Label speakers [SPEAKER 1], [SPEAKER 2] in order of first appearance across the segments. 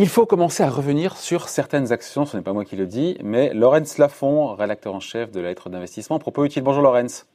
[SPEAKER 1] Il faut commencer à revenir sur certaines actions, ce n'est pas moi qui le dis, mais Laurence Lafont, rédacteur en chef de la lettre d'investissement, propos utile. Bonjour Laurence.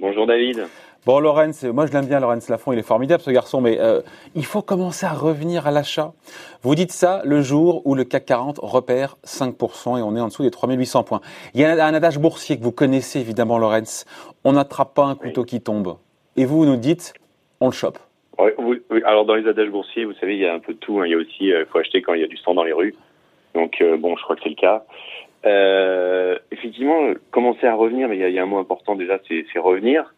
[SPEAKER 2] Bonjour David.
[SPEAKER 1] Bon Laurence, moi je l'aime bien Laurence Lafont, il est formidable ce garçon, mais euh, il faut commencer à revenir à l'achat. Vous dites ça le jour où le CAC 40 repère 5% et on est en dessous des 3800 points. Il y a un adage boursier que vous connaissez évidemment Laurence, on n'attrape pas un couteau qui tombe. Et vous, vous nous dites, on le chope.
[SPEAKER 2] Oui, oui, alors dans les adages boursiers, vous savez, il y a un peu de tout. Hein. Il y a aussi, il euh, faut acheter quand il y a du sang dans les rues. Donc euh, bon, je crois que c'est le cas. Effectivement, commencer à revenir, mais il y, a, il y a un mot important déjà, c'est revenir.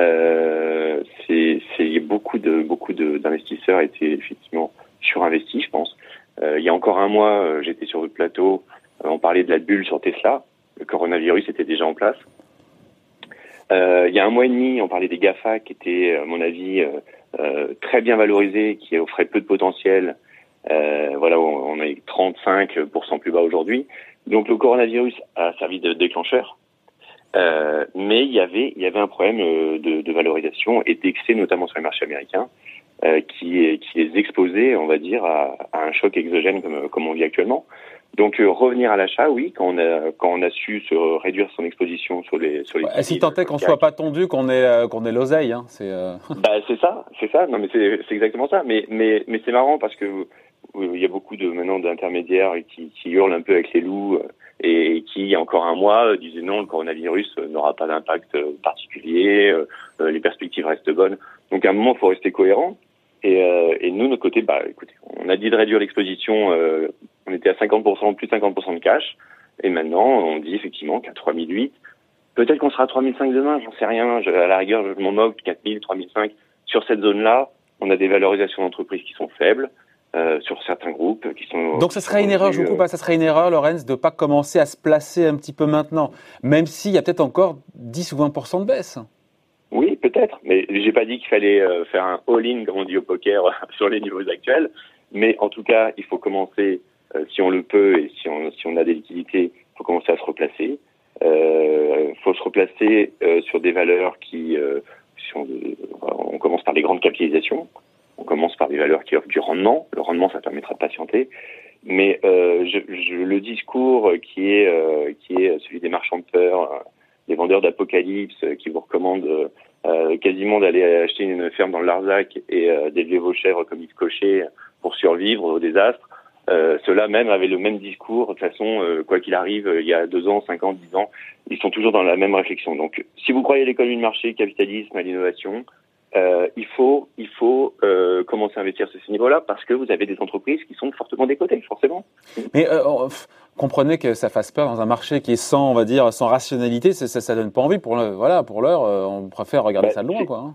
[SPEAKER 2] Euh, c'est beaucoup de beaucoup d'investisseurs étaient effectivement surinvestis, je pense. Euh, il y a encore un mois, j'étais sur votre plateau, on parlait de la bulle sur Tesla. Le coronavirus était déjà en place. il y a un mois et demi, on parlait des Gafa qui étaient, à mon avis, euh, très bien valorisé, qui offrait peu de potentiel. Euh, voilà, on est 35% plus bas aujourd'hui. Donc le coronavirus a servi de déclencheur. Euh, mais il y avait il y avait un problème euh, de, de valorisation et d'excès notamment sur les marchés américains euh, qui qui les exposait on va dire à, à un choc exogène comme comme on vit actuellement donc euh, revenir à l'achat, oui, quand on a quand on a su se réduire son exposition sur les sur les.
[SPEAKER 1] Ouais, si tant est qu'on soit pas tendu, qu'on ait euh, qu'on ait l'oseille, hein, c'est. Euh...
[SPEAKER 2] Bah c'est ça, c'est ça. Non mais c'est c'est exactement ça. Mais mais mais c'est marrant parce que il y a beaucoup de maintenant d'intermédiaires qui, qui hurlent un peu avec les loups et qui il y a encore un mois disaient non le coronavirus n'aura pas d'impact particulier, les perspectives restent bonnes. Donc à un moment il faut rester cohérent. Et, euh, et nous, notre côté, bah, écoutez, on a dit de réduire l'exposition. Euh, on était à 50%, plus de 50% de cash. Et maintenant, on dit effectivement qu'à 3008, peut-être qu'on sera à 3005 demain, j'en sais rien. À la rigueur, je m'en moque, 4000, 3005. Sur cette zone-là, on a des valorisations d'entreprises qui sont faibles. Euh, sur certains groupes qui sont.
[SPEAKER 1] Donc, ça serait une erreur, je vous coupe, pas, ça serait une erreur, Lorenz, de pas commencer à se placer un petit peu maintenant, même s'il y a peut-être encore 10 ou 20% de baisse.
[SPEAKER 2] Oui, peut-être, mais j'ai pas dit qu'il fallait euh, faire un all-in, dit au poker, sur les niveaux actuels. Mais en tout cas, il faut commencer, euh, si on le peut et si on, si on a des liquidités, il faut commencer à se replacer. Il euh, faut se replacer euh, sur des valeurs qui, on, commence par les grandes capitalisations, on commence par des valeurs qui offrent du rendement. Le rendement, ça permettra de patienter. Mais je, je, le discours qui est qui est celui des marchands de peur des vendeurs d'apocalypse euh, qui vous recommandent euh, euh, quasiment d'aller acheter une ferme dans le Larzac et d'élever vos chèvres comme ils cochaient pour survivre au désastre. Euh, Ceux-là même avaient le même discours. De toute façon, quoi qu'il arrive, il y a deux ans, cinq ans, dix ans, ils sont toujours dans la même réflexion. Donc, si vous croyez à l'économie de marché, capitalisme, à l'innovation, euh, il faut, il faut euh, commencer à investir sur ce niveau-là parce que vous avez des entreprises qui sont fortement décotées, forcément.
[SPEAKER 1] Mais euh, comprenez que ça fasse peur dans un marché qui est sans, on va dire, sans rationalité, ça, ça donne pas envie. Pour le, voilà, pour l'heure, euh, on préfère regarder bah, ça de loin, quoi. Hein.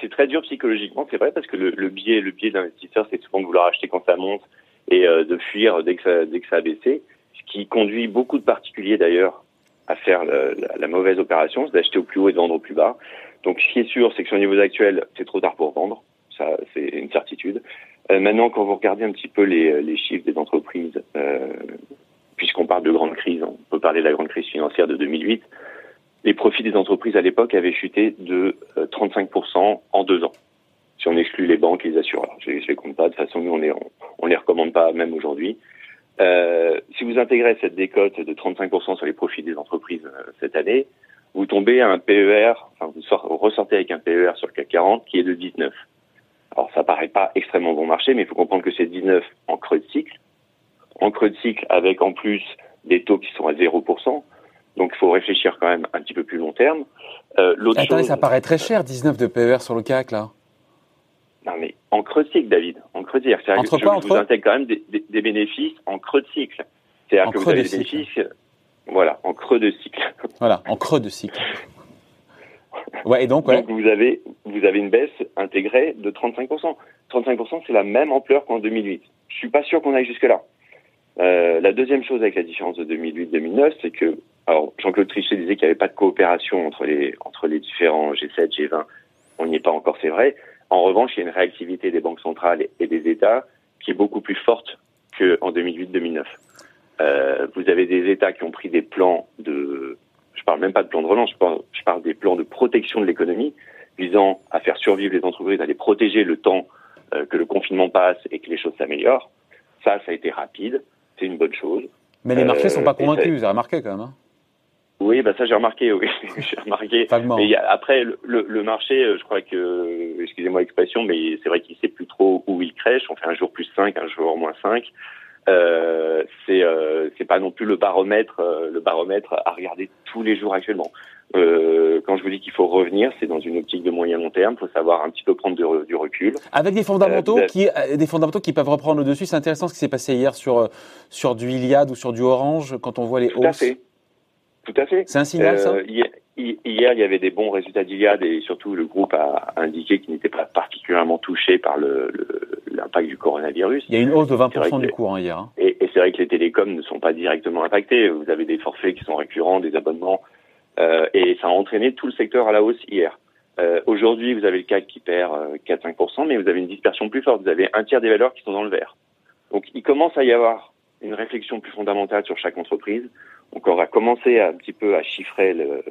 [SPEAKER 2] C'est très dur psychologiquement, c'est vrai, parce que le, le biais, le biais d'investisseur, c'est souvent de vouloir acheter quand ça monte et euh, de fuir dès que ça, dès que ça a baissé, ce qui conduit beaucoup de particuliers d'ailleurs à faire la, la, la mauvaise opération, c'est d'acheter au plus haut et de vendre au plus bas. Donc, ce qui est sûr, c'est que sur les niveaux actuels, c'est trop tard pour vendre. Ça, c'est une certitude. Euh, maintenant, quand vous regardez un petit peu les, les chiffres des entreprises, euh, puisqu'on parle de grande crise, on peut parler de la grande crise financière de 2008, les profits des entreprises à l'époque avaient chuté de 35% euh, en deux ans. Si on exclut les banques et les assureurs, je, ne les compte pas. De toute façon, nous, on les, on, les recommande pas même aujourd'hui. Euh, si vous intégrez cette décote de 35% sur les profits des entreprises euh, cette année, vous tombez à un PER, enfin vous ressortez avec un PER sur le CAC 40 qui est de 19. Alors ça paraît pas extrêmement bon marché, mais il faut comprendre que c'est 19 en creux de cycle, en creux de cycle avec en plus des taux qui sont à 0%. Donc il faut réfléchir quand même un petit peu plus long terme.
[SPEAKER 1] Euh, Attendez, ça paraît très cher, 19 de PER sur le CAC là.
[SPEAKER 2] Non mais en creux de cycle, David, en creux de cycle. Entre je, quoi, je vous intègre quand même des, des, des bénéfices en creux de cycle. C'est-à-dire que vous avez des bénéfices voilà, en creux de cycle.
[SPEAKER 1] Voilà, en creux de cycle. Ouais, et donc,
[SPEAKER 2] vous avez vous avez une baisse intégrée de 35%. 35%, c'est la même ampleur qu'en 2008. Je suis pas sûr qu'on aille jusque là. Euh, la deuxième chose avec la différence de 2008-2009, c'est que Jean-Claude Trichet disait qu'il n'y avait pas de coopération entre les entre les différents G7, G20. On n'y est pas encore, c'est vrai. En revanche, il y a une réactivité des banques centrales et des États qui est beaucoup plus forte qu'en 2008-2009. Euh, vous avez des États qui ont pris des plans de, je parle même pas de plan de relance, je parle, je parle des plans de protection de l'économie visant à faire survivre les entreprises, à les protéger le temps euh, que le confinement passe et que les choses s'améliorent. Ça, ça a été rapide, c'est une bonne chose.
[SPEAKER 1] Mais les marchés ne sont pas convaincus, vous avez remarqué quand même. Hein
[SPEAKER 2] oui, bah ça j'ai remarqué, oui, j'ai remarqué. Mais après le, le, marché, je crois que, excusez-moi l'expression, mais c'est vrai qu'il sait plus trop où il crèche. On fait un jour plus 5, un jour moins 5. Euh, c'est euh, c'est pas non plus le baromètre euh, le baromètre à regarder tous les jours actuellement. Euh, quand je vous dis qu'il faut revenir, c'est dans une optique de moyen long terme. Il faut savoir un petit peu prendre du, recul.
[SPEAKER 1] Avec des fondamentaux qui des fondamentaux qui peuvent reprendre le dessus. C'est intéressant ce qui s'est passé hier sur sur du Iliad ou sur du Orange quand on voit les hausses.
[SPEAKER 2] Tout à fait.
[SPEAKER 1] C'est un signal, ça?
[SPEAKER 2] Hier, il y avait des bons résultats d'Iliad et surtout le groupe a indiqué qu'il n'était pas particulièrement touché par l'impact du coronavirus.
[SPEAKER 1] Il y a une hausse de 20% du cours hein, hier. Hein.
[SPEAKER 2] Et, c'est vrai que les télécoms ne sont pas directement impactés. Vous avez des forfaits qui sont récurrents, des abonnements, euh, et ça a entraîné tout le secteur à la hausse hier. Euh, Aujourd'hui, vous avez le CAC qui perd 4-5%, euh, mais vous avez une dispersion plus forte. Vous avez un tiers des valeurs qui sont dans le vert. Donc il commence à y avoir une réflexion plus fondamentale sur chaque entreprise. Donc on va commencer un petit peu à chiffrer le,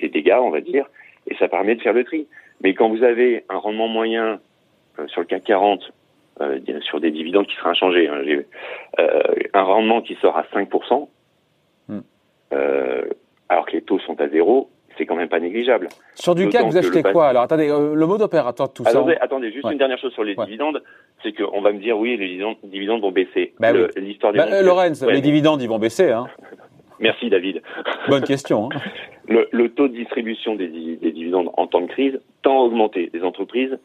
[SPEAKER 2] les dégâts, on va dire, et ça permet de faire le tri. Mais quand vous avez un rendement moyen euh, sur le CAC 40, euh, sur des dividendes qui sera inchangé, hein, euh, un rendement qui sort à 5%, hmm. euh, alors que les taux sont à zéro, c'est quand même pas négligeable.
[SPEAKER 1] Sur du CAC, vous achetez quoi Alors attendez, le mode opérateur, tout
[SPEAKER 2] ça. Attendez, juste une dernière chose sur les dividendes, c'est qu'on va me dire oui, les dividendes, vont baisser.
[SPEAKER 1] Bah L'histoire des bah, Lorenz, les dividendes, ils vont baisser. Hein.
[SPEAKER 2] Merci David.
[SPEAKER 1] Bonne question. Hein.
[SPEAKER 2] Le, taux de distribution des, dividendes en temps de crise tend à augmenter. Les entreprises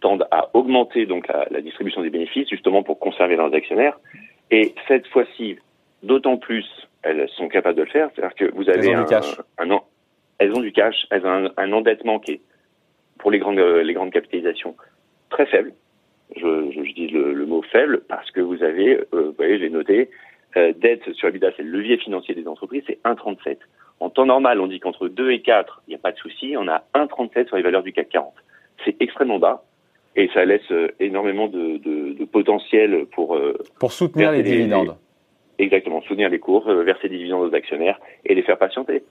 [SPEAKER 2] tendent à augmenter donc la, distribution des bénéfices justement pour conserver leurs actionnaires. Et cette fois-ci, d'autant plus, elles sont capables de le faire. C'est-à-dire que vous avez un, un, elles ont du cash, elles ont un, endettement qui est pour les grandes les grandes capitalisations très faible. Je, je, dis le, mot faible parce que vous avez, euh, vous voyez, j'ai noté, euh, dette sur EBITDA, c'est le levier financier des entreprises, c'est 1,37. En temps normal, on dit qu'entre 2 et 4, il n'y a pas de souci, on a 1,37 sur les valeurs du CAC 40. C'est extrêmement bas et ça laisse euh, énormément de, de, de potentiel pour... Euh,
[SPEAKER 1] pour soutenir les dividendes.
[SPEAKER 2] exactement, soutenir les cours, verser des dividendes aux actionnaires et les faire patienter.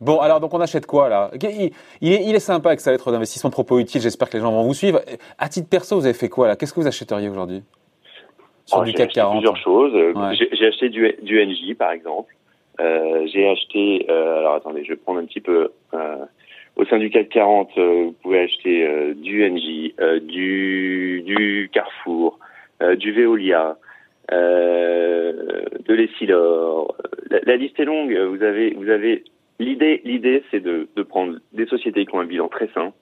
[SPEAKER 1] Bon, alors donc on achète quoi là? Il, est, il, est, sympa avec sa lettre d'investissement propos utile, j'espère que les gens vont vous suivre. À titre perso, vous avez fait quoi là? Qu'est-ce que vous achèteriez aujourd'hui?
[SPEAKER 2] Sur oh, du CAC 40 Plusieurs choses. J'ai acheté du, du NJ par exemple. Euh, j'ai acheté, euh, alors attendez, je vais prendre un petit peu. Euh, au sein du CAC 40, euh, vous pouvez acheter euh, du NJ, du, du Carrefour, du Veolia, de l'Essilor. La, liste est longue. Vous avez, vous avez L'idée, l'idée, c'est de, prendre des sociétés qui ont un bilan très sain,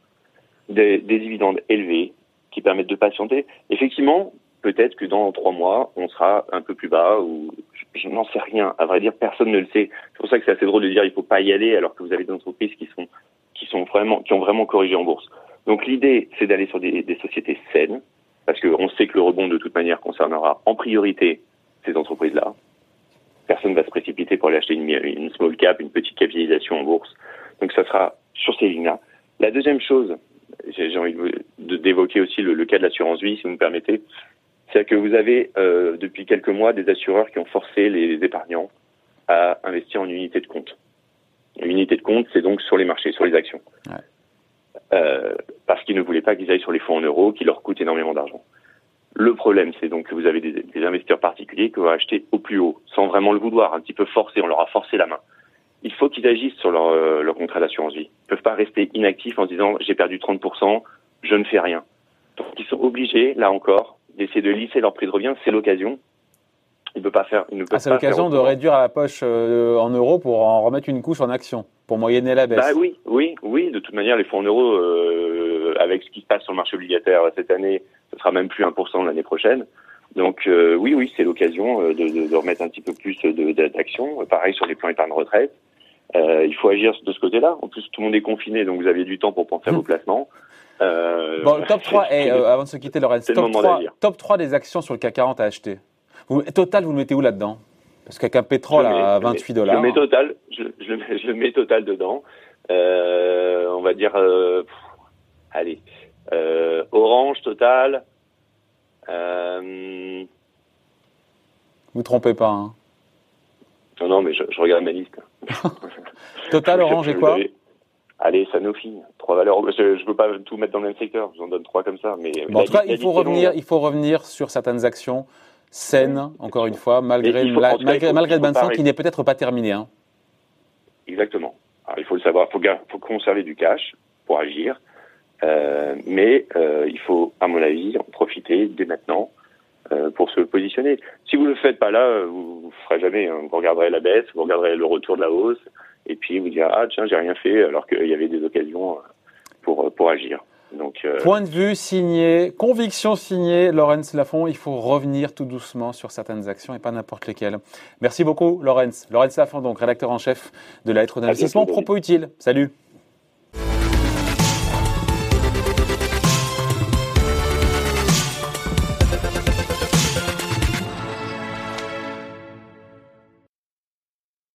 [SPEAKER 2] des, des dividendes élevés, qui permettent de patienter. Effectivement, peut-être que dans trois mois, on sera un peu plus bas ou je, n'en sais rien. À vrai dire, personne ne le sait. C'est pour ça que c'est assez drôle de dire il faut pas y aller alors que vous avez des entreprises qui sont qui ont vraiment corrigé en bourse. Donc l'idée, c'est d'aller sur des, sociétés saines parce qu'on sait que le rebond de toute manière concernera en priorité ces entreprises-là personne va se précipiter pour aller acheter une, small cap, une petite capitalisation en bourse. Donc ça sera sur ces lignes-là. La deuxième chose, j'ai envie d'évoquer aussi le, cas de l'assurance vie, si vous me permettez, c'est que vous avez euh, depuis quelques mois des assureurs qui ont forcé les épargnants à investir en unité de compte. Une unité de compte, c'est donc sur les marchés, sur les actions. Ouais. Euh, parce qu'ils ne voulaient pas qu'ils aillent sur les fonds en euros, qui leur coûtent énormément d'argent. Le problème, c'est donc que vous avez des, investisseurs particuliers qui vont acheter au plus haut, sans vraiment le vouloir, un petit peu forcé, on leur a forcé la main. Il faut qu'ils agissent sur leur, euh, leur contrat d'assurance vie. Ils ne peuvent pas rester inactifs en se disant j'ai perdu 30%, je ne fais rien. Donc ils sont obligés, là encore, d'essayer de lisser leur prix de revient, c'est l'occasion. Ils ne pas faire. Ils ne
[SPEAKER 1] ah, c'est l'occasion de réduire à la poche euh, en euros pour en remettre une couche en action, pour moyenner la baisse.
[SPEAKER 2] Bah oui, oui, oui. De toute manière, les fonds en euros, euh, avec ce qui se passe sur le marché obligataire cette année, ce sera même plus 1% l'année prochaine. Donc euh, oui, oui, c'est l'occasion euh, de, de, remettre un petit peu plus d'action. Pareil sur les plans épargne retraite. Euh, il faut agir de ce côté-là. En plus, tout le monde est confiné, donc vous aviez du temps pour penser à vos placements.
[SPEAKER 1] Euh, bon, top 3, et, avant de se quitter, Laurent, top, 3, top 3 des actions sur le CAC 40 à acheter. Vous, total, vous le mettez où là-dedans? Parce qu'avec un pétrole à 28 dollars.
[SPEAKER 2] Je mets total, je, je, je mets total dedans. on va dire, allez, euh, Orange, Total. Euh...
[SPEAKER 1] Vous trompez pas. Hein.
[SPEAKER 2] Non, non, mais je, regarde ma liste.
[SPEAKER 1] Total, Orange et quoi?
[SPEAKER 2] Allez, Sanofi, trois valeurs. Je ne veux pas tout mettre dans le même secteur, je vous en donne trois comme ça. Mais
[SPEAKER 1] en tout cas, il faut, revenir, il faut revenir sur certaines actions saines, encore une fois, malgré, malgré, malgré le bain de sang qui n'est peut-être pas terminé. Hein.
[SPEAKER 2] Exactement. Alors, il faut le savoir, il faut, conserver du cash pour agir. Euh, mais euh, il faut, à mon avis, en profiter dès maintenant euh, pour se positionner. Si vous ne le faites pas là, vous ne ferez jamais. Hein. Vous regarderez la baisse, vous regarderez le retour de la hausse, et puis vous direz ah tiens j'ai rien fait alors qu'il y avait des occasions pour pour agir.
[SPEAKER 1] Donc, Point de vue signé, conviction signée, Laurence Lafont, il faut revenir tout doucement sur certaines actions et pas n'importe lesquelles. Merci beaucoup, Laurence. Laurence Lafont, donc rédacteur en chef de la lettre d'investissement. Propos utile. Salut.